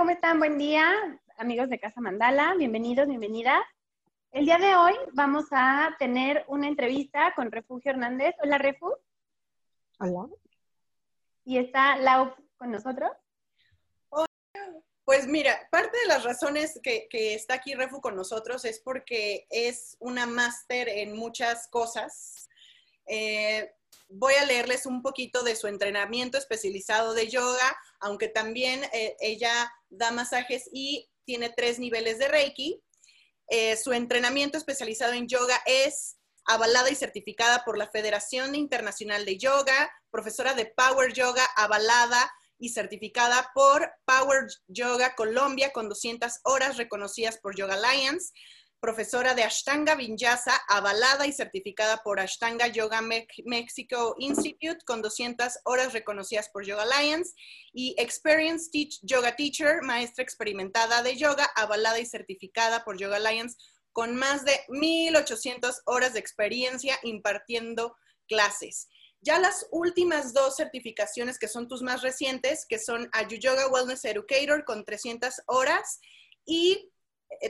¿cómo están? Buen día, amigos de Casa Mandala, bienvenidos, bienvenidas. El día de hoy vamos a tener una entrevista con Refugio Hernández. Hola, Refu. Hola. Y está Lau con nosotros. Pues mira, parte de las razones que, está aquí Refu con nosotros es porque es una máster en muchas cosas. Eh, voy a leerles un poquito de su entrenamiento especializado de yoga, aunque también eh, ella da masajes y tiene tres niveles de Reiki. Eh, su entrenamiento especializado en yoga es avalada y certificada por la Federación Internacional de Yoga, profesora de Power Yoga, avalada y certificada por Power Yoga Colombia con 200 horas reconocidas por Yoga Alliance, profesora de Ashtanga Vinyasa, avalada y certificada por Ashtanga Yoga Mexico Institute con 200 horas reconocidas por Yoga Alliance y Experienced Yoga Teacher, maestra experimentada de yoga, avalada y certificada por Yoga Alliance con más de 1.800 horas de experiencia impartiendo clases. Ya las últimas dos certificaciones que son tus más recientes, que son Ayu Yoga Wellness Educator con 300 horas y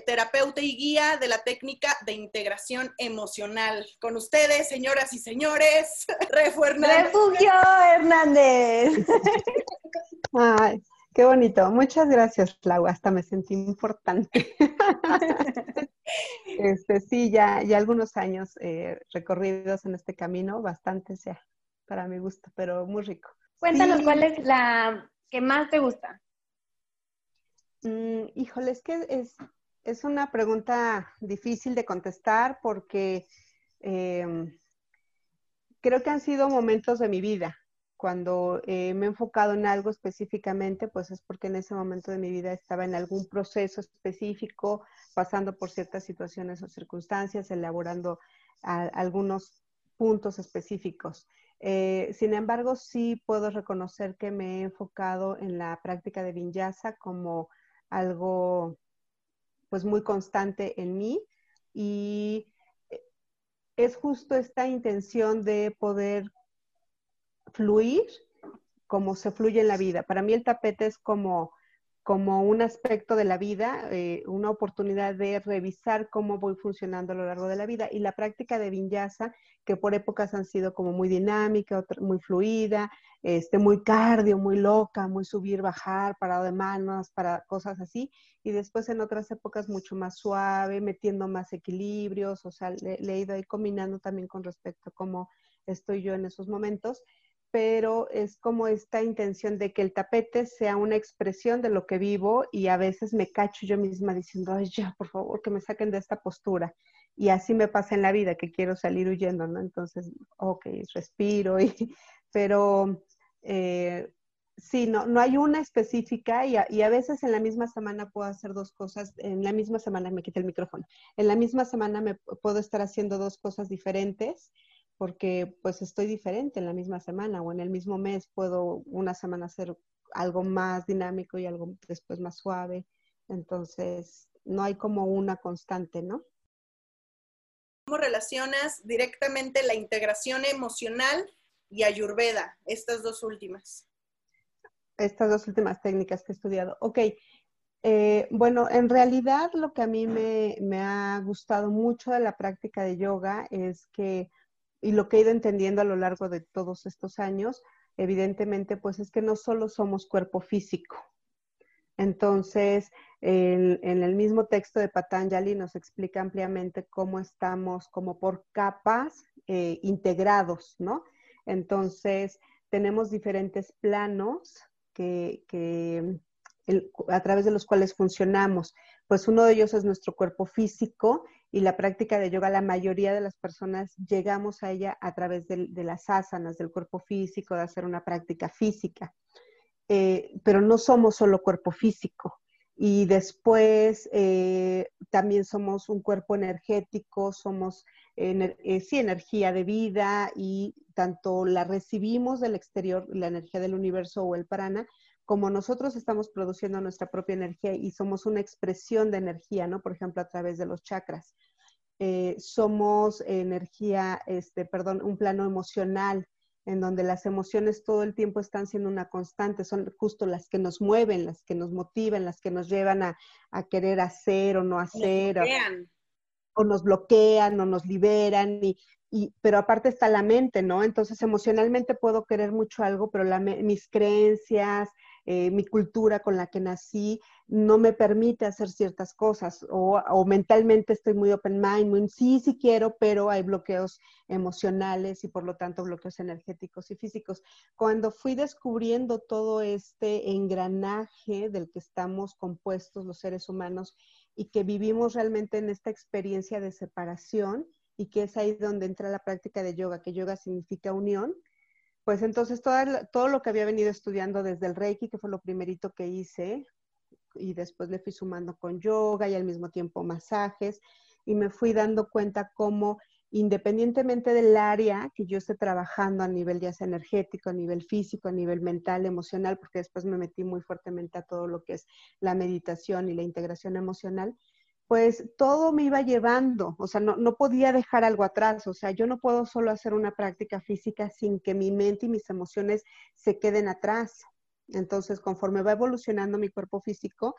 terapeuta y guía de la técnica de integración emocional. Con ustedes, señoras y señores, Refugio Hernández. Refugio Hernández. Ay, qué bonito. Muchas gracias, Clau. Hasta me sentí importante. Este, sí, ya, ya algunos años eh, recorridos en este camino, bastante sea para mi gusto, pero muy rico. Cuéntanos cuál es la que más te gusta. Mm, híjole, es que es, es una pregunta difícil de contestar porque em, creo que han sido momentos de mi vida. Cuando me he enfocado en algo específicamente, pues es porque en ese momento de mi vida estaba en algún proceso específico, pasando por ciertas situaciones o circunstancias, elaborando algunos puntos específicos. Eh, sin embargo, sí puedo reconocer que me he enfocado en la práctica de vinyasa como algo pues muy constante en mí y eh, es justo esta intención de poder fluir como se fluye en la vida. Para mí el tapete es como como un aspecto de la vida, eh, una oportunidad de revisar cómo voy funcionando a lo largo de la vida. Y la práctica de vinyasa, que por épocas han sido como muy dinámica, muy fluida, este, muy cardio, muy loca, muy subir, bajar, parado de manos, para cosas así. Y después en otras épocas mucho más suave, metiendo más equilibrios, o sea, le, le he ido ahí combinando también con respecto a cómo estoy yo en esos momentos pero es como esta intención de que el tapete sea una expresión de lo que vivo y a veces me cacho yo misma diciendo, ay, ya, por favor, que me saquen de esta postura. Y así me pasa en la vida, que quiero salir huyendo, ¿no? Entonces, ok, respiro, y, pero eh, sí, no, no hay una específica y a, veces en la misma semana puedo hacer dos cosas, en la misma semana me quité el micrófono, en la misma semana me puedo estar haciendo dos cosas diferentes porque pues estoy diferente en la misma semana o en el mismo mes puedo una semana hacer algo más dinámico y algo después más suave. Entonces, no hay como una constante, ¿no? ¿Cómo relacionas directamente la integración emocional y ayurveda, estas dos últimas? Estas dos últimas técnicas que he estudiado. Ok, eh, bueno, en realidad lo que a mí me, me ha gustado mucho de la práctica de yoga es que y lo que he ido entendiendo a lo largo de todos estos años, evidentemente, pues es que no solo somos cuerpo físico. Entonces, en, el mismo texto de Patanjali nos explica ampliamente cómo estamos como por capas eh, integrados, ¿no? Entonces, tenemos diferentes planos que, a través de los cuales funcionamos. Pues uno de ellos es nuestro cuerpo físico y la práctica de yoga, la mayoría de las personas llegamos a ella a través de, las asanas, del cuerpo físico, de hacer una práctica física. Eh, pero no somos solo cuerpo físico. Y después eh, también somos un cuerpo energético, somos eh, sí, energía de vida y tanto la recibimos del exterior, la energía del universo o el prana, como nosotros estamos produciendo nuestra propia energía y somos una expresión de energía, ¿no? Por ejemplo, a través de los chakras. Eh, somos energía, este, perdón, un plano emocional en donde las emociones todo el tiempo están siendo una constante, son justo las que nos mueven, las que nos motivan, las que nos llevan a, querer hacer o no hacer, o, o, nos bloquean o nos liberan, y, y, pero aparte está la mente, ¿no? Entonces emocionalmente puedo querer mucho algo, pero la, mis creencias, eh, mi cultura con la que nací no me permite hacer ciertas cosas o, mentalmente estoy muy open mind, muy, sí, sí quiero, pero hay bloqueos emocionales y por lo tanto bloqueos energéticos y físicos. Cuando fui descubriendo todo este engranaje del que estamos compuestos los seres humanos y que vivimos realmente en esta experiencia de separación y que es ahí donde entra la práctica de yoga, que yoga significa unión, pues entonces todo lo que había venido estudiando desde el Reiki, que fue lo primerito que hice, y después le fui sumando con yoga y al mismo tiempo masajes, y me fui dando cuenta cómo independientemente del área que yo esté trabajando a nivel ya sea energético, a nivel físico, a nivel mental, emocional, porque después me metí muy fuertemente a todo lo que es la meditación y la integración emocional, pues todo me iba llevando, o sea, no, podía dejar algo atrás, o sea, yo no puedo solo hacer una práctica física sin que mi mente y mis emociones se queden atrás. Entonces, conforme va evolucionando mi cuerpo físico,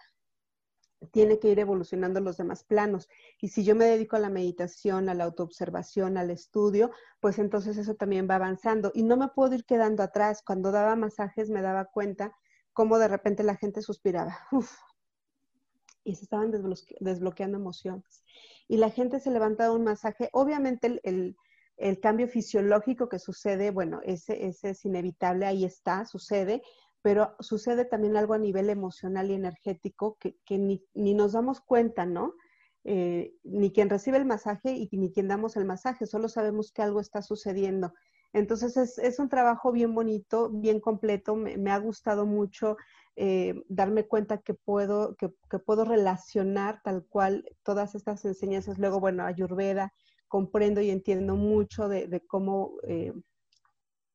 tiene que ir evolucionando los demás planos. Y si yo me dedico a la meditación, a la autoobservación, al estudio, pues entonces eso también va avanzando. Y no me puedo ir quedando atrás. Cuando daba masajes me daba cuenta cómo de repente la gente suspiraba. Y se estaban desbloqueando emociones. Y la gente se levantaba un masaje. Obviamente el, cambio fisiológico que sucede, bueno, ese, ese, es inevitable, ahí está, sucede, pero sucede también algo a nivel emocional y energético que, ni, nos damos cuenta, ¿no? Eh, ni quien recibe el masaje y ni quien damos el masaje, solo sabemos que algo está sucediendo. Entonces es, un trabajo bien bonito, bien completo, me ha gustado mucho eh, darme cuenta que puedo, que, puedo relacionar tal cual todas estas enseñanzas. Luego, bueno, Ayurveda, comprendo y entiendo mucho de, cómo, eh,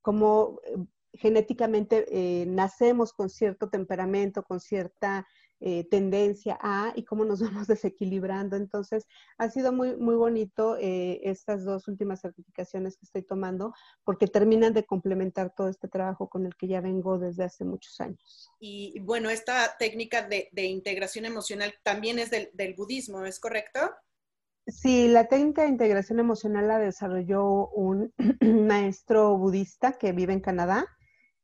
cómo eh, genéticamente nacemos con cierto temperamento, con cierta eh, tendencia a y cómo nos vamos desequilibrando. Entonces, ha sido muy, muy bonito eh, estas dos últimas certificaciones que estoy tomando porque terminan de complementar todo este trabajo con el que ya vengo desde hace muchos años. Y bueno, esta técnica de, integración emocional también es del, del budismo, ¿es correcto? Sí, la técnica de integración emocional la desarrolló un maestro budista que vive en Canadá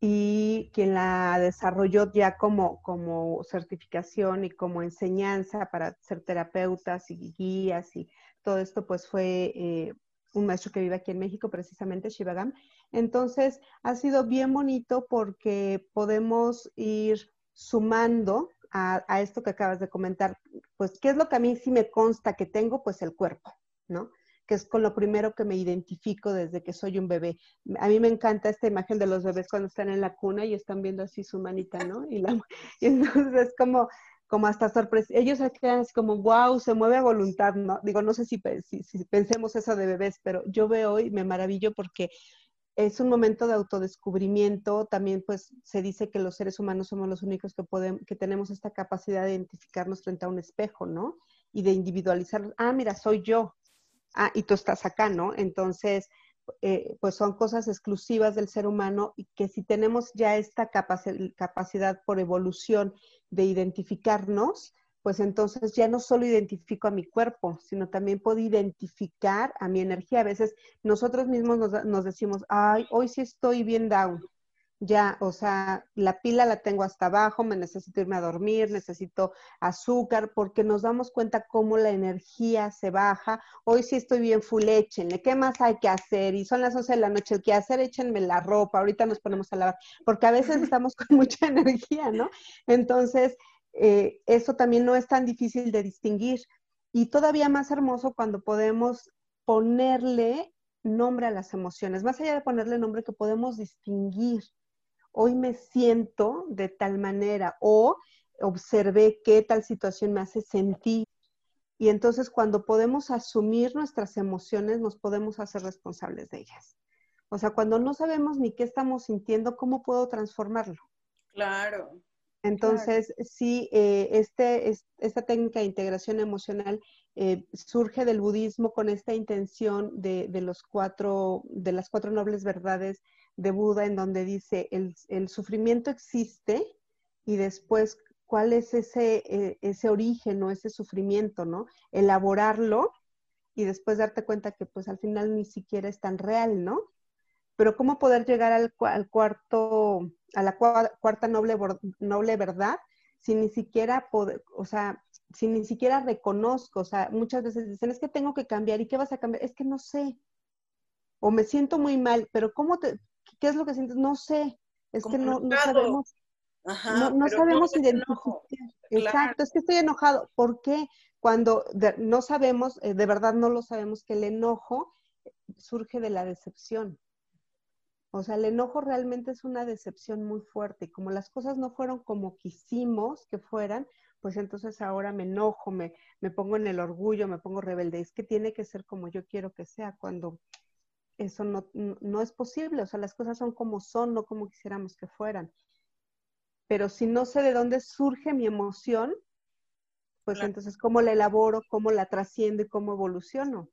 y quien la desarrolló ya como, como certificación y como enseñanza para ser terapeutas y guías y todo esto, pues fue eh, un maestro que vive aquí en México, precisamente Shivagam. Entonces, ha sido bien bonito porque podemos ir sumando a, a, esto que acabas de comentar, pues, ¿qué es lo que a mí sí me consta que tengo? Pues el cuerpo, ¿no? Que es con lo primero que me identifico desde que soy un bebé. A mí me encanta esta imagen de los bebés cuando están en la cuna y están viendo así su manita, ¿no? Y, entonces es como, como hasta sorpresa. Ellos se quedan así como, wow, se mueve a voluntad, ¿no? Digo, no sé si, si, pensemos eso de bebés, pero yo veo y me maravillo porque es un momento de autodescubrimiento. También, pues, se dice que los seres humanos somos los únicos que, podemos, que tenemos esta capacidad de identificarnos frente a un espejo, ¿no? Y de individualizar, ah, mira, soy yo, ah, y tú estás acá, ¿no? Entonces, eh, pues son cosas exclusivas del ser humano y que si tenemos ya esta capacidad por evolución de identificarnos, pues entonces ya no solo identifico a mi cuerpo, sino también puedo identificar a mi energía. A veces nosotros mismos nos, nos decimos, ay, hoy sí estoy bien down, ya, o sea, la pila la tengo hasta abajo, me necesito irme a dormir, necesito azúcar, porque nos damos cuenta cómo la energía se baja. Hoy sí estoy bien full, échenle, ¿qué más hay que hacer? Y son las 11 de la noche, el que hacer, échenme la ropa, ahorita nos ponemos a lavar, porque a veces estamos con mucha energía, ¿no? Entonces, eh, eso también no es tan difícil de distinguir. Y todavía más hermoso cuando podemos ponerle nombre a las emociones, más allá de ponerle nombre que podemos distinguir hoy me siento de tal manera o observé qué tal situación me hace sentir. Y entonces cuando podemos asumir nuestras emociones, nos podemos hacer responsables de ellas. O sea, cuando no sabemos ni qué estamos sintiendo, ¿cómo puedo transformarlo? Claro. Entonces, sí, eh, este, esta técnica de integración emocional eh, surge del budismo con esta intención de, de, los cuatro, de las cuatro nobles verdades de Buda en donde dice, el, el sufrimiento existe y después cuál es ese, eh, ese origen o ese sufrimiento, ¿no? Elaborarlo y después darte cuenta que pues al final ni siquiera es tan real, ¿no? Pero cómo poder llegar al, al cuarto, a la cuarta noble, noble verdad si ni siquiera, o sea, si ni siquiera reconozco, o sea, muchas veces dicen, es que tengo que cambiar, ¿y qué vas a cambiar? Es que no sé. O me siento muy mal, pero ¿cómo te, qué es lo que sientes? No sé. Es que no, no, sabemos. no, sabemos identificar. Exacto, es que estoy enojado. ¿Por qué? Cuando no sabemos, eh, de verdad no lo sabemos, que el enojo surge de la decepción. O sea, el enojo realmente es una decepción muy fuerte. Y como las cosas no fueron como quisimos que fueran, pues entonces ahora me enojo, me, me pongo en el orgullo, me pongo rebelde. Es que tiene que ser como yo quiero que sea, cuando eso no, no es posible. O sea, las cosas son como son, no como quisiéramos que fueran. Pero si no sé de dónde surge mi emoción, pues entonces cómo la elaboro, cómo la trasciendo y cómo evoluciono.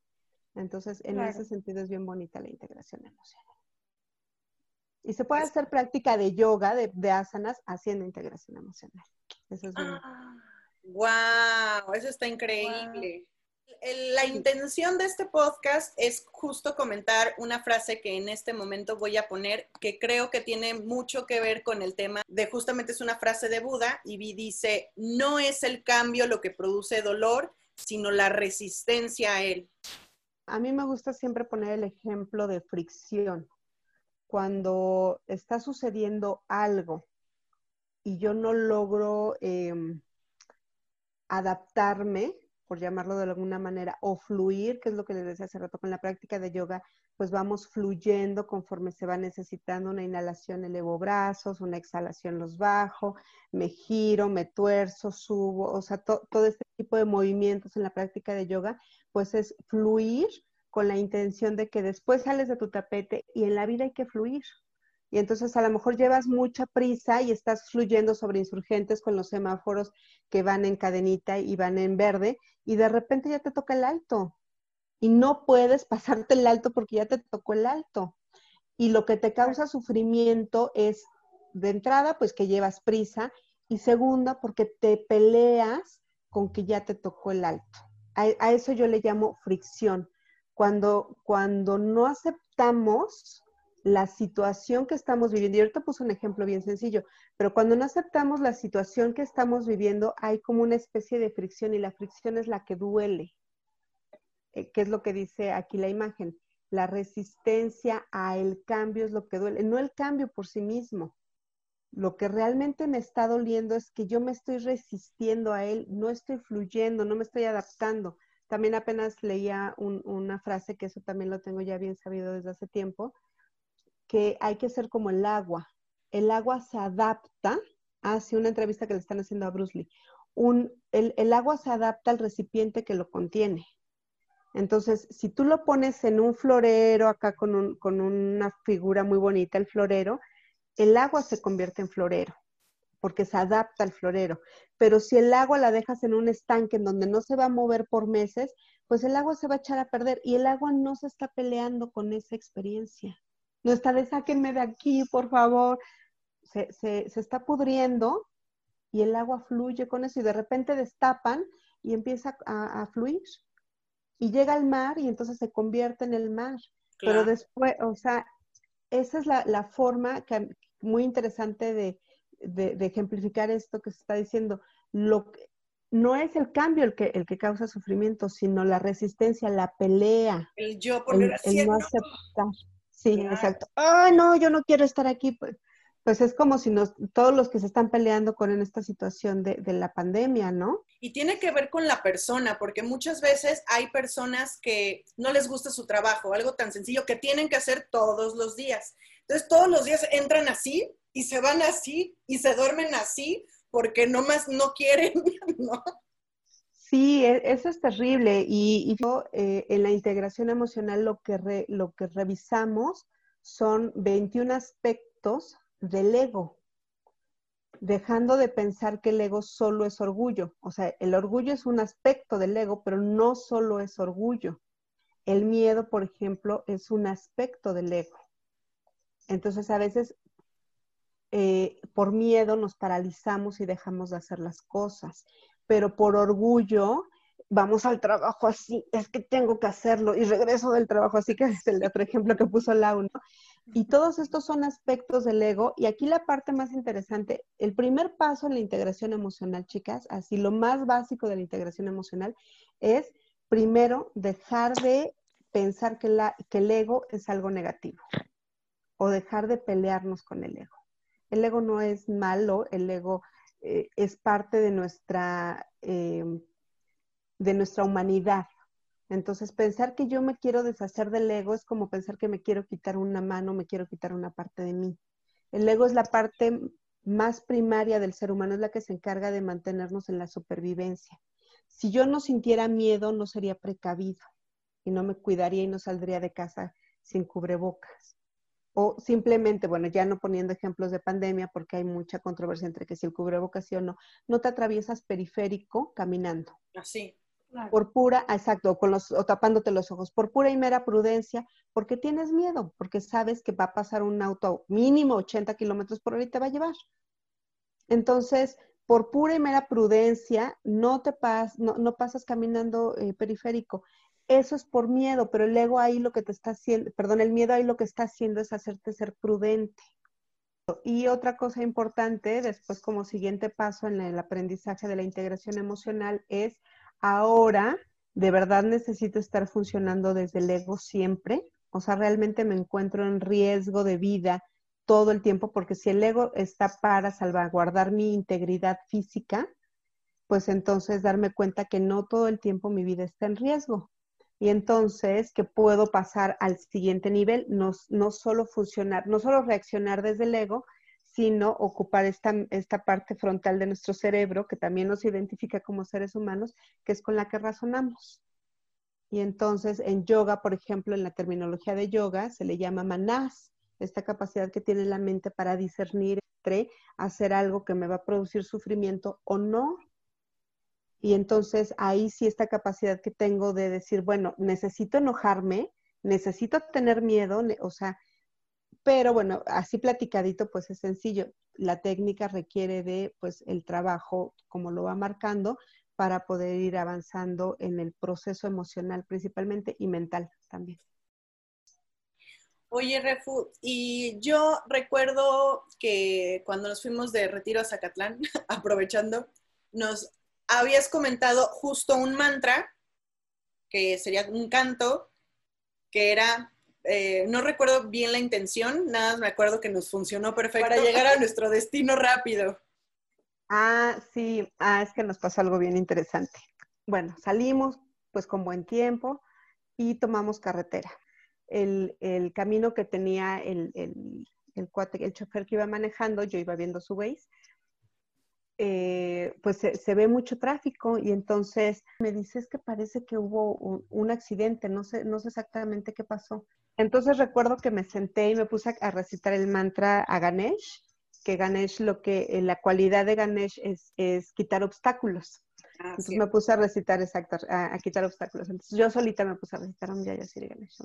Entonces, en ese sentido es bien bonita la integración emocional. Y se puede hacer práctica de yoga, de, asanas, haciendo integración emocional. Eso es ¡Wow! Ah, eso está increíble. La intención de este podcast es justo comentar una frase que en este momento voy a poner, que creo que tiene mucho que ver con el tema de justamente es una frase de Buda y dice, no es el cambio lo que produce dolor, sino la resistencia a él. A mí me gusta siempre poner el ejemplo de fricción cuando está sucediendo algo y yo no logro em, adaptarme, por llamarlo de alguna manera, o fluir, que es lo que les decía hace rato con la práctica de yoga, pues vamos fluyendo conforme se va necesitando una inhalación, elevo brazos, una exhalación los bajo, me giro, me tuerzo, subo, o sea, todo este tipo de movimientos en la práctica de yoga, pues es fluir con la intención de que después sales de tu tapete y en la vida hay que fluir. Y entonces a lo mejor llevas mucha prisa y estás fluyendo sobre insurgentes con los semáforos que van en cadenita y van en verde y de repente ya te toca el alto. Y no puedes pasarte el alto porque ya te tocó el alto. Y lo que te causa sufrimiento es, de entrada, pues que llevas prisa y segunda, porque te peleas con que ya te tocó el alto. A, a eso yo le llamo fricción cuando, cuando no aceptamos la situación que estamos viviendo, y ahorita puse un ejemplo bien sencillo, pero cuando no aceptamos la situación que estamos viviendo, hay como una especie de fricción y la fricción es la que duele. Eh, ¿Qué es lo que dice aquí la imagen? La resistencia a el cambio es lo que duele, no el cambio por sí mismo. Lo que realmente me está doliendo es que yo me estoy resistiendo a él, no estoy fluyendo, no me estoy adaptando. También apenas leía una frase, que eso también lo tengo ya bien sabido desde hace tiempo, que hay que ser como el agua. El agua se adapta, hace una entrevista que le están haciendo a Bruce Lee, el, agua se adapta al recipiente que lo contiene. Entonces, si tú lo pones en un florero, acá con, con una figura muy bonita, el florero, el agua se convierte en florero porque se adapta al florero. Pero si el agua la dejas en un estanque en donde no se va a mover por meses, pues el agua se va a echar a perder y el agua no se está peleando con esa experiencia. No está de sáquenme de aquí, por favor. Se, está pudriendo y el agua fluye con eso y de repente destapan y empieza a, fluir. Y llega al mar y entonces se convierte en el mar. Pero después, o sea, esa es la, la forma que, muy interesante de, de, ejemplificar esto que se está diciendo. Lo no es el cambio el que, el que causa sufrimiento, sino la resistencia, la pelea. El yo por el, no aceptar. Sí, exacto. Ay, no, yo no quiero estar aquí. Pues, pues es como si nos, todos los que se están peleando con en esta situación de, de, la pandemia, ¿no? Y tiene que ver con la persona, porque muchas veces hay personas que no les gusta su trabajo, algo tan sencillo que tienen que hacer todos los días. Entonces todos los días entran así y se van así y se duermen así porque nomás no quieren, ¿no? Sí, e, eso es terrible. Y, eh, en la integración emocional lo que, lo que revisamos son 21 aspectos del ego, dejando de pensar que el ego solo es orgullo. O sea, el orgullo es un aspecto del ego, pero no solo es orgullo. El miedo, por ejemplo, es un aspecto del ego Entonces a veces eh, por miedo nos paralizamos y dejamos de hacer las cosas, pero por orgullo vamos al trabajo así, es que tengo que hacerlo y regreso del trabajo así, que es el otro ejemplo que puso Lau, ¿no? Y todos estos son aspectos del ego. Y aquí la parte más interesante, el primer paso en la integración emocional, chicas, así lo más básico de la integración emocional es primero dejar de pensar que, la, que el ego es algo negativo o dejar de pelearnos con el ego. El ego no es malo, el ego eh, es parte de nuestra, eh, de nuestra humanidad. Entonces, pensar que yo me quiero deshacer del ego es como pensar que me quiero quitar una mano, me quiero quitar una parte de mí. El ego es la parte más primaria del ser humano, es la que se encarga de mantenernos en la supervivencia. Si yo no sintiera miedo, no sería precavido y no me cuidaría y no saldría de casa sin cubrebocas. O simplemente, bueno, ya no poniendo ejemplos de pandemia, porque hay mucha controversia entre que si el cubrebocas sí o no, no te atraviesas periférico caminando. Así. Por pura, exacto, con los, o tapándote los ojos, por pura y mera prudencia, porque tienes miedo, porque sabes que va a pasar un auto mínimo 80 kilómetros por hora y te va a llevar. Entonces, por pura y mera prudencia, no te pas, no, no pasas caminando eh, periférico. Eso es por miedo, pero el ego ahí lo que te está haciendo, perdón, el miedo ahí lo que está haciendo es hacerte ser prudente. Y otra cosa importante, después como siguiente paso en el aprendizaje de la integración emocional, es ahora de verdad necesito estar funcionando desde el ego siempre. O sea, realmente me encuentro en riesgo de vida todo el tiempo, porque si el ego está para salvaguardar mi integridad física, pues entonces darme cuenta que no todo el tiempo mi vida está en riesgo. Y entonces que puedo pasar al siguiente nivel, no, no solo funcionar, no solo reaccionar desde el ego, sino ocupar esta, esta parte frontal de nuestro cerebro, que también nos identifica como seres humanos, que es con la que razonamos. Y entonces en yoga, por ejemplo, en la terminología de yoga, se le llama manas, esta capacidad que tiene la mente para discernir entre hacer algo que me va a producir sufrimiento o no. Y entonces ahí sí esta capacidad que tengo de decir, bueno, necesito enojarme, necesito tener miedo, o sea, pero bueno, así platicadito, pues es sencillo. La técnica requiere de, pues, el trabajo, como lo va marcando, para poder ir avanzando en el proceso emocional principalmente y mental también. Oye, Refu, y yo recuerdo que cuando nos fuimos de retiro a Zacatlán, aprovechando, nos habías comentado justo un mantra, que sería un canto, que era eh, no recuerdo bien la intención, nada me acuerdo que nos funcionó perfecto para llegar a nuestro destino rápido. Ah, sí, ah, es que nos pasó algo bien interesante. Bueno, salimos pues con buen tiempo y tomamos carretera. El, camino que tenía el, el, el, chofer que iba manejando, yo iba viendo su Waze, eh, pues se, ve mucho tráfico y entonces me dice que parece que hubo un, accidente, no sé, no sé exactamente qué pasó. Entonces recuerdo que me senté y me puse a recitar el mantra a Ganesh, que Ganesh lo que, eh, la cualidad de Ganesh es, quitar obstáculos. Ah, Entonces me puse a recitar, exacto, a, quitar obstáculos. Entonces yo solita me puse a recitar Om Yaya Siri Ganesh.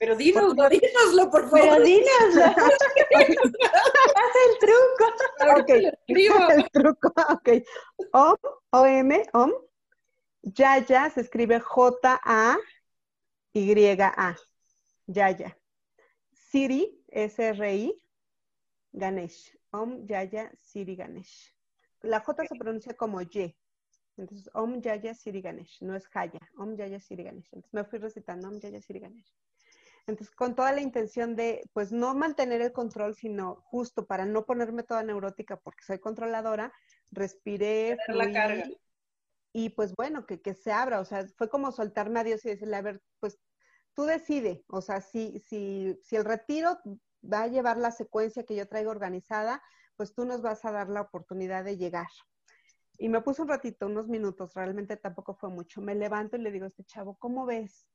Pero dínoslo, dínoslo, por favor. Pero dínoslo. Haz el truco. Ok, el truco, ok. Om, O-M, Om, Yaya se escribe J-A, y-A, Yaya. Siri, S-R-I, Ganesh. Om Yaya Siri Ganesh. La J se pronuncia como Y. Entonces, Om Yaya Siri Ganesh. No es Jaya. Om Yaya Siri Ganesh. Entonces, me fui recitando Om Yaya Siri Ganesh. Entonces, con toda la intención de, pues, no mantener el control, sino justo para no ponerme toda neurótica porque soy controladora, respiré, la carga y pues bueno, que, que, se abra, o sea, fue como soltarme a Dios y decirle, a ver, pues tú decide, o sea, si, si, si el retiro va a llevar la secuencia que yo traigo organizada, pues tú nos vas a dar la oportunidad de llegar. Y me puse un ratito, unos minutos, realmente tampoco fue mucho. Me levanto y le digo a este chavo, ¿cómo ves?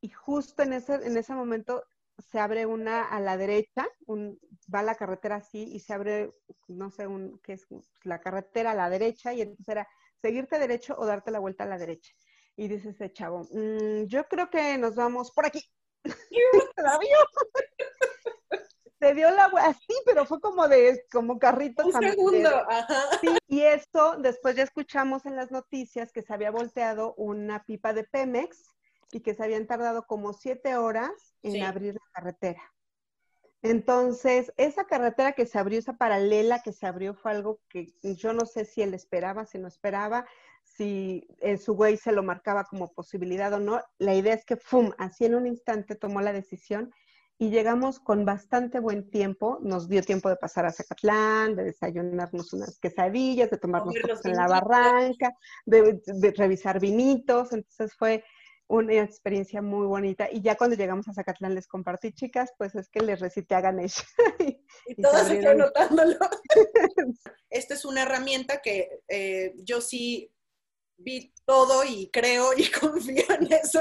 Y justo en ese, en ese momento se abre una a la derecha, un, va la carretera así y se abre, no sé, un, qué es la carretera a la derecha y entonces era seguirte derecho o darte la vuelta a la derecha. Y dice ese chavo, mm, yo creo que nos vamos por aquí. se dio la así, pero fue como de, como carrito. Un segundo, ajá. Sí, y esto, después ya escuchamos en las noticias que se había volteado una pipa de Pemex y que se habían tardado como siete horas en abrir la carretera. Entonces, esa carretera que se abrió, esa paralela que se abrió, fue algo que yo no sé si él esperaba, si no esperaba, si en su güey se lo marcaba como posibilidad o no. La idea es que, ¡fum!, así en un instante tomó la decisión y llegamos con bastante buen tiempo. Nos dio tiempo de pasar a Zacatlán, de desayunarnos unas quesadillas, de tomarnos cosas en la barranca, de, de revisar vinitos. Entonces fue una experiencia muy bonita. Y ya cuando llegamos a Zacatlán les compartí, chicas, pues es que les recité a Ganesh. y, todos están notándolo. Esta es una herramienta que eh, yo sí vi todo y creo y confío en eso.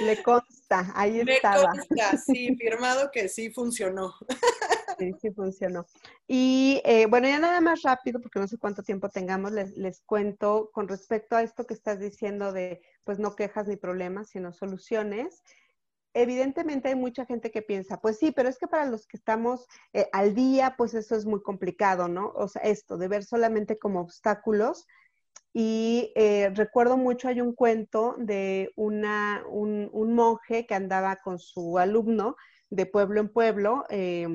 Le consta, ahí estaba. Consta, sí, firmado que sí funcionó. Sí, sí funcionó. Y eh, bueno, ya nada más rápido, porque no sé cuánto tiempo tengamos, les, les, cuento con respecto a esto que estás diciendo de, pues no quejas ni problemas, sino soluciones. Evidentemente hay mucha gente que piensa, pues sí, pero es que para los que estamos eh, al día, pues eso es muy complicado, ¿no? O sea, esto de ver solamente como obstáculos. Y eh, recuerdo mucho, hay un cuento de una, un, monje que andaba con su alumno de pueblo en pueblo, eh,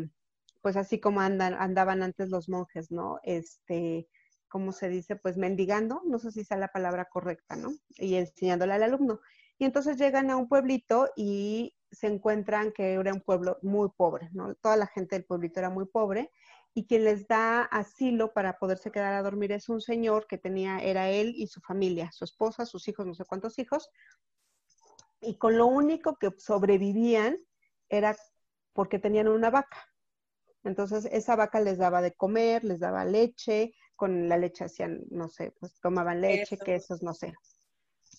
pues así como andan, andaban antes los monjes, ¿no? Este, ¿cómo se dice? Pues mendigando, no sé si sea la palabra correcta, ¿no? Y enseñándole al alumno. Y entonces llegan a un pueblito y se encuentran que era un pueblo muy pobre, ¿no? Toda la gente del pueblito era muy pobre y quien les da asilo para poderse quedar a dormir es un señor que tenía, era él y su familia, su esposa, sus hijos, no sé cuántos hijos, y con lo único que sobrevivían era porque tenían una vaca. Entonces, esa vaca les daba de comer, les daba leche, con la leche hacían, no sé, pues tomaban leche, quesos, no sé.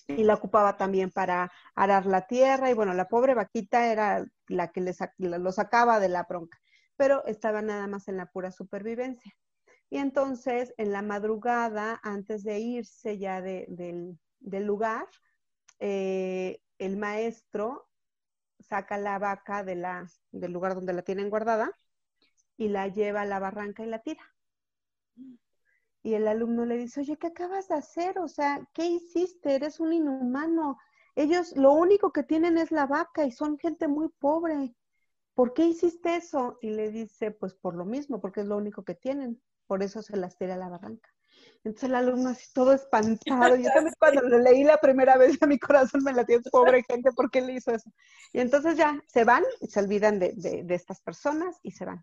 Y la ocupaba también para arar la tierra, y bueno, la pobre vaquita era la que les, lo sacaba de la bronca, pero estaba nada más en la pura supervivencia. Y entonces, en la madrugada, antes de irse ya del, lugar, eh, el maestro saca la vaca de la, del lugar donde la tienen guardada y la lleva a la barranca y la tira. Y el alumno le dice, oye, ¿qué acabas de hacer? O sea, ¿qué hiciste? Eres un inhumano. Ellos lo único que tienen es la vaca y son gente muy pobre. ¿Por qué hiciste eso? Y le dice, pues por lo mismo, porque es lo único que tienen. Por eso se las tira a la barranca. Entonces el alumno así todo espantado. Yo también cuando lo leí la primera vez a mi corazón me latió, pobre gente, ¿por qué le hizo eso? Y entonces ya se van y se olvidan de, de estas personas y se van.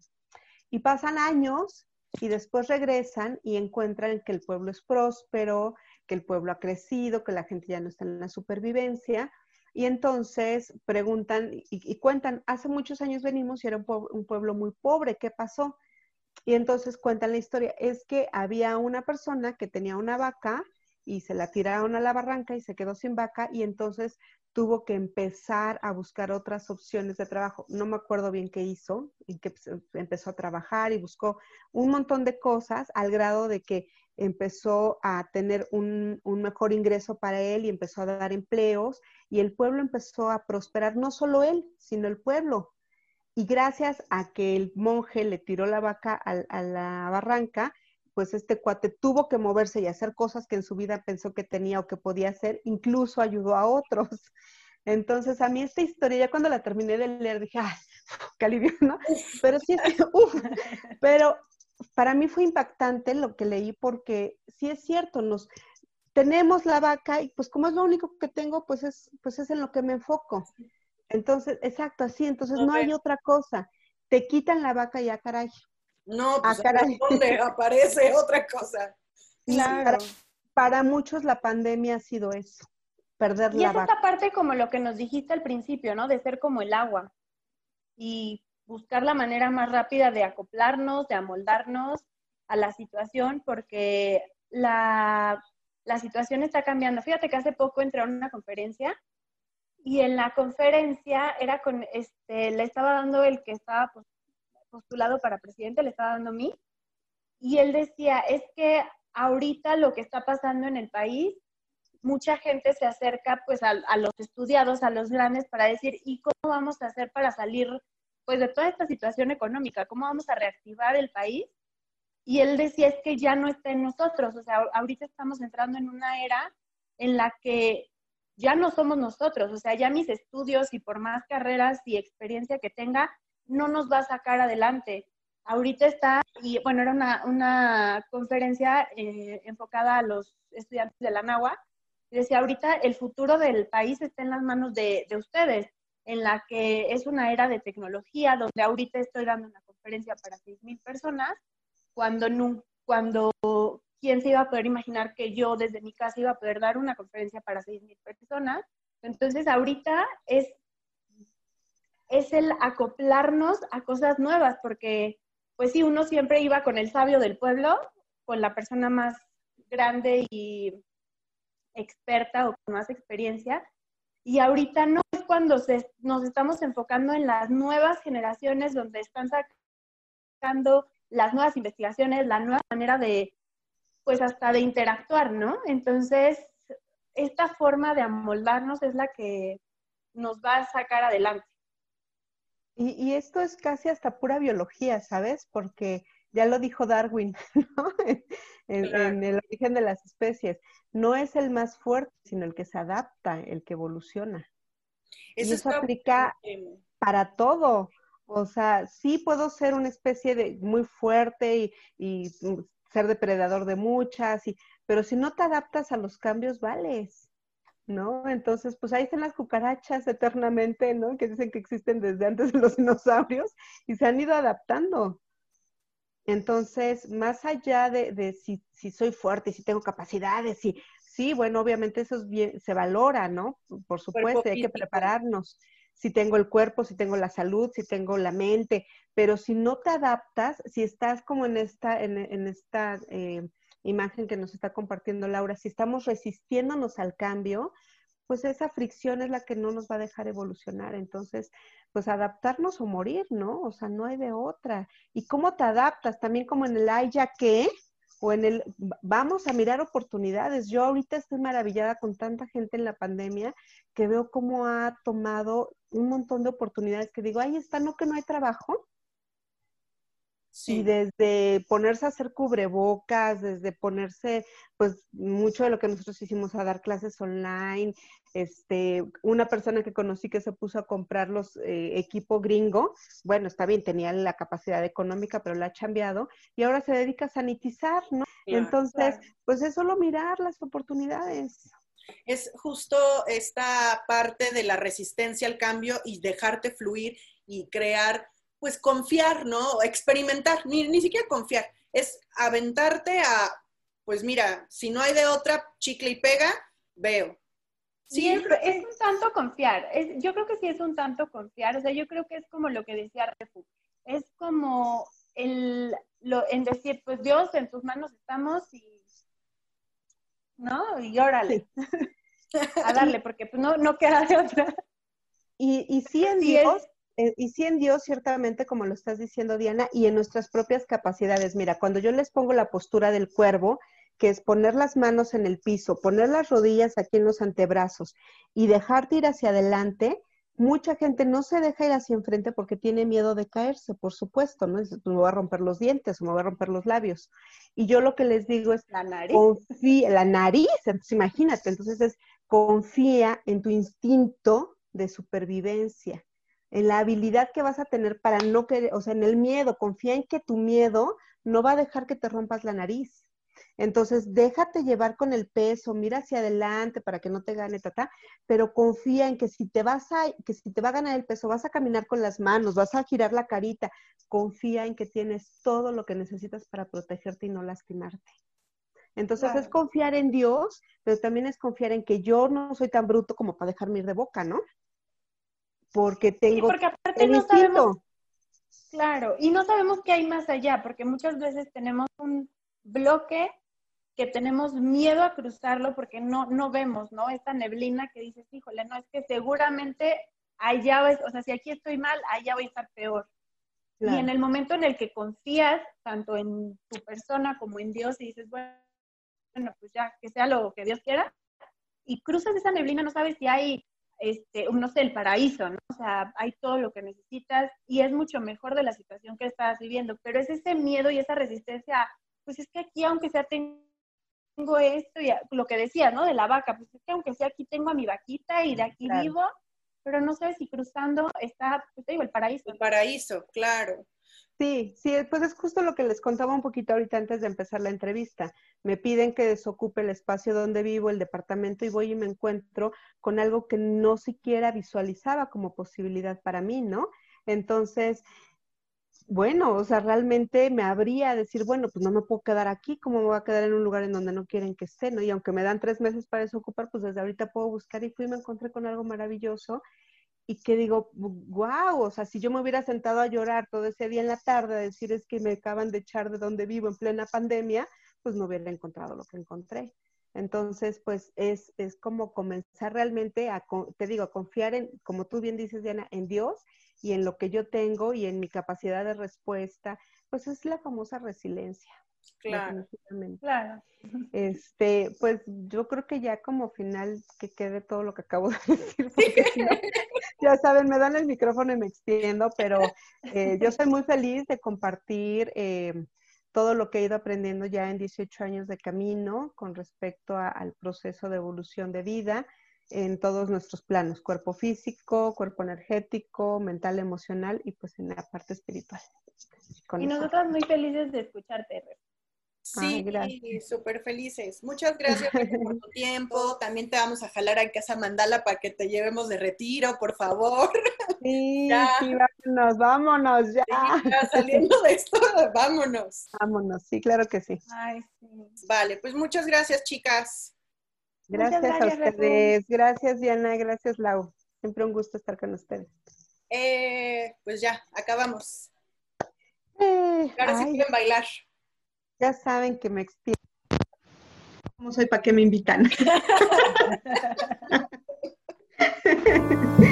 Y pasan años y después regresan y encuentran que el pueblo es próspero, que el pueblo ha crecido, que la gente ya no está en la supervivencia. Y entonces preguntan y, cuentan, hace muchos años venimos y era un pueblo, un pueblo muy pobre, ¿qué pasó? Y entonces cuentan la historia, es que había una persona que tenía una vaca y se la tiraron a la barranca y se quedó sin vaca y entonces tuvo que empezar a buscar otras opciones de trabajo. No me acuerdo bien qué hizo y que pues, empezó a trabajar y buscó un montón de cosas al grado de que empezó a tener un, un, mejor ingreso para él y empezó a dar empleos y el pueblo empezó a prosperar, no solo él, sino el pueblo. Y gracias a que el monje le tiró la vaca a la barranca, pues este cuate tuvo que moverse y hacer cosas que en su vida pensó que tenía o que podía hacer, incluso ayudó a otros. Entonces, a mí esta historia, ya cuando la terminé de leer, dije, ¡ay, qué ¿no? Pero sí, uf, pero para mí fue impactante lo que leí porque sí es cierto, nos tenemos la vaca y pues como es lo único que tengo, pues es, pues es en lo que me enfoco. Entonces, exacto, así, entonces no hay otra cosa. Te quitan la vaca y ya caray, no, pues ah, ¿dónde aparece otra cosa? Claro. Para, muchos la pandemia ha sido eso, perder y la es esta parte como lo que nos dijiste al principio, ¿no? De ser como el agua y buscar la manera más rápida de acoplarnos, de amoldarnos a la situación, porque la, la situación está cambiando. Fíjate que hace poco entré a una conferencia y en la conferencia era con, este, le estaba dando el que estaba postulado para presidente, le estaba dando a mí, y él decía, es que ahorita lo que está pasando en el país, mucha gente se acerca pues a, los estudiados, a los grandes, para decir, ¿y cómo vamos a hacer para salir pues de toda esta situación económica, cómo vamos a reactivar el país. Y él decía es que ya no está en nosotros, o sea, ahorita estamos entrando en una era en la que ya no somos nosotros, o sea, ya mis estudios y por más carreras y experiencia que tenga, no nos va a sacar adelante. Ahorita está, y bueno, era una, una conferencia eh, enfocada a los estudiantes de la NAWA, y decía, ahorita el futuro del país está en las manos de, de ustedes, en la que es una era de tecnología, donde ahorita estoy dando una conferencia para 6.000 personas, cuando, cuando quién se iba a poder imaginar que yo desde mi casa iba a poder dar una conferencia para 6.000 personas. Entonces, ahorita es, es el acoplarnos a cosas nuevas, porque pues sí, uno siempre iba con el sabio del pueblo, con la persona más grande y experta o con más experiencia, y ahorita no es cuando nos estamos enfocando en las nuevas generaciones donde están sacando las nuevas investigaciones, la nueva manera de, pues hasta de interactuar, ¿no? Entonces, esta forma de amoldarnos es la que nos va a sacar adelante. Y, esto es casi hasta pura biología, ¿sabes? Porque ya lo dijo Darwin, ¿no? en, el origen de las especies. No es el más fuerte, sino el que se adapta, el que evoluciona. Eso, y eso aplica para todo. O sea, sí puedo ser una especie de muy fuerte y, mm, ser depredador de muchas, y, pero si no te adaptas a los cambios, vales. ¿no? Entonces, pues ahí están las cucarachas eternamente, ¿no? Que dicen que existen desde antes de los dinosaurios y se han ido adaptando. Entonces, más allá de, si, soy fuerte, si tengo capacidades, si, sí, bueno, obviamente eso es bien, se valora, ¿no? Por supuesto, hay que prepararnos. Si tengo el cuerpo, si tengo la salud, si tengo la mente, pero si no te adaptas, si estás como en esta, en, esta eh, imagen que nos está compartiendo Laura, si estamos resistiéndonos al cambio, pues esa fricción es la que no nos va a dejar evolucionar. Entonces, pues adaptarnos o morir, ¿no? O sea, no hay de otra. ¿Y cómo te adaptas? También como en el hay ya que, o en el vamos a mirar oportunidades. Yo ahorita estoy maravillada con tanta gente en la pandemia que veo cómo ha tomado un montón de oportunidades que digo, ahí está, no que no hay trabajo, y desde ponerse a hacer cubrebocas, desde ponerse, pues, mucho de lo que nosotros hicimos a dar clases online, este, una persona que conocí que se puso a comprar los eh, equipo gringo, bueno, está bien, tenía la capacidad económica, pero la ha cambiado, y ahora se dedica a sanitizar, ¿no? Entonces, pues es solo mirar las oportunidades. Es justo esta parte de la resistencia al cambio y dejarte fluir y crear pues confiar, ¿no? Experimentar, ni, ni siquiera confiar, es aventarte a, pues mira, si no hay de otra, chicle y pega, veo. Sí, es, un tanto confiar. yo creo que sí es un tanto confiar. O sea, yo creo que es como lo que decía Refu. Es como el, lo, en decir, pues Dios, en tus manos estamos y, ¿no? Y órale. a darle, porque pues no, no queda de otra. Y, y sí en Dios, eh, y sí en Dios, ciertamente, como lo estás diciendo, Diana, y en nuestras propias capacidades. Mira, cuando yo les pongo la postura del cuervo, que es poner las manos en el piso, poner las rodillas aquí en los antebrazos y dejarte ir hacia adelante, mucha gente no se deja ir hacia enfrente porque tiene miedo de caerse, por supuesto, ¿no? Me voy a romper los dientes o me voy a romper los labios. Y yo lo que les digo es, la nariz, confía, la nariz, entonces imagínate, entonces es, confía en tu instinto de supervivencia en la habilidad que vas a tener para no querer, o sea, en el miedo, confía en que tu miedo no va a dejar que te rompas la nariz. Entonces, déjate llevar con el peso, mira hacia adelante para que no te gane, tata, pero confía en que si te vas a, que si te va a ganar el peso, vas a caminar con las manos, vas a girar la carita, confía en que tienes todo lo que necesitas para protegerte y no lastimarte. Entonces es confiar en Dios, pero también es confiar en que yo no soy tan bruto como para dejarme ir de boca, ¿no? Porque tengo porque aparte no sabemos, claro, y no sabemos qué hay más allá, porque muchas veces tenemos un bloque que tenemos miedo a cruzarlo porque no, no vemos, ¿no? Esta neblina que dices, híjole, no, es que seguramente allá, o sea, si aquí estoy mal, allá voy a estar peor. Y en el momento en el que confías tanto en tu persona como en Dios y dices, bueno, pues ya, que sea lo que Dios quiera, y cruzas esa neblina, no sabes si hay este, no sé, el paraíso, ¿no? O sea, hay todo lo que necesitas y es mucho mejor de la situación que estás viviendo, pero es ese miedo y esa resistencia, pues es que aquí, aunque sea tengo esto y lo que decías, ¿no? De la vaca, pues es que aunque sea aquí tengo a mi vaquita y de aquí vivo, pero no sé si cruzando está, pues te digo, el paraíso. El paraíso, claro. Sí, sí, pues es justo lo que les contaba un poquito ahorita antes de empezar la entrevista. Me piden que desocupe el espacio donde vivo, el departamento, y voy y me encuentro con algo que no siquiera visualizaba como posibilidad para mí, ¿no? Entonces, bueno, o sea, realmente me habría decir, bueno, pues no me puedo quedar aquí, ¿cómo me voy a quedar en un lugar en donde no quieren que esté, ¿no? Y aunque me dan tres meses para desocupar, pues desde ahorita puedo buscar y fui y me encontré con algo maravilloso y que digo, wow, o sea, si yo me hubiera sentado a llorar todo ese día en la tarde, a decir es que me acaban de echar de donde vivo en plena pandemia, pues no hubiera encontrado lo que encontré. Entonces, pues es, es como comenzar realmente a, te digo, a confiar en, como tú bien dices, Diana, en Dios y en lo que yo tengo y en mi capacidad de respuesta, pues es la famosa resiliencia. Claro. Claro. Este, pues yo creo que ya como final que quede todo lo que acabo de decir, porque si no, ya saben, me dan el micrófono y me extiendo, pero eh, yo soy muy feliz de compartir eh, todo lo que he ido aprendiendo ya en 18 años de camino con respecto al proceso de evolución de vida en todos nuestros planos, cuerpo físico, cuerpo energético, mental, emocional y pues en la parte espiritual. y nosotras muy felices de escucharte, Sí, súper felices. Muchas gracias por tu tiempo. También te vamos a jalar a Casa Mandala para que te llevemos de retiro, por favor. Sí, sí, vámonos, vámonos ya. saliendo de esto, vámonos. Vámonos, sí, claro que sí. Vale, pues muchas gracias, chicas. Gracias, a ustedes. Gracias, Diana. Gracias, Lau. Siempre un gusto estar con ustedes. Eh, pues ya, acabamos. Eh, Ahora sí quieren bailar. Ya saben que me explico cómo soy, para qué me invitan.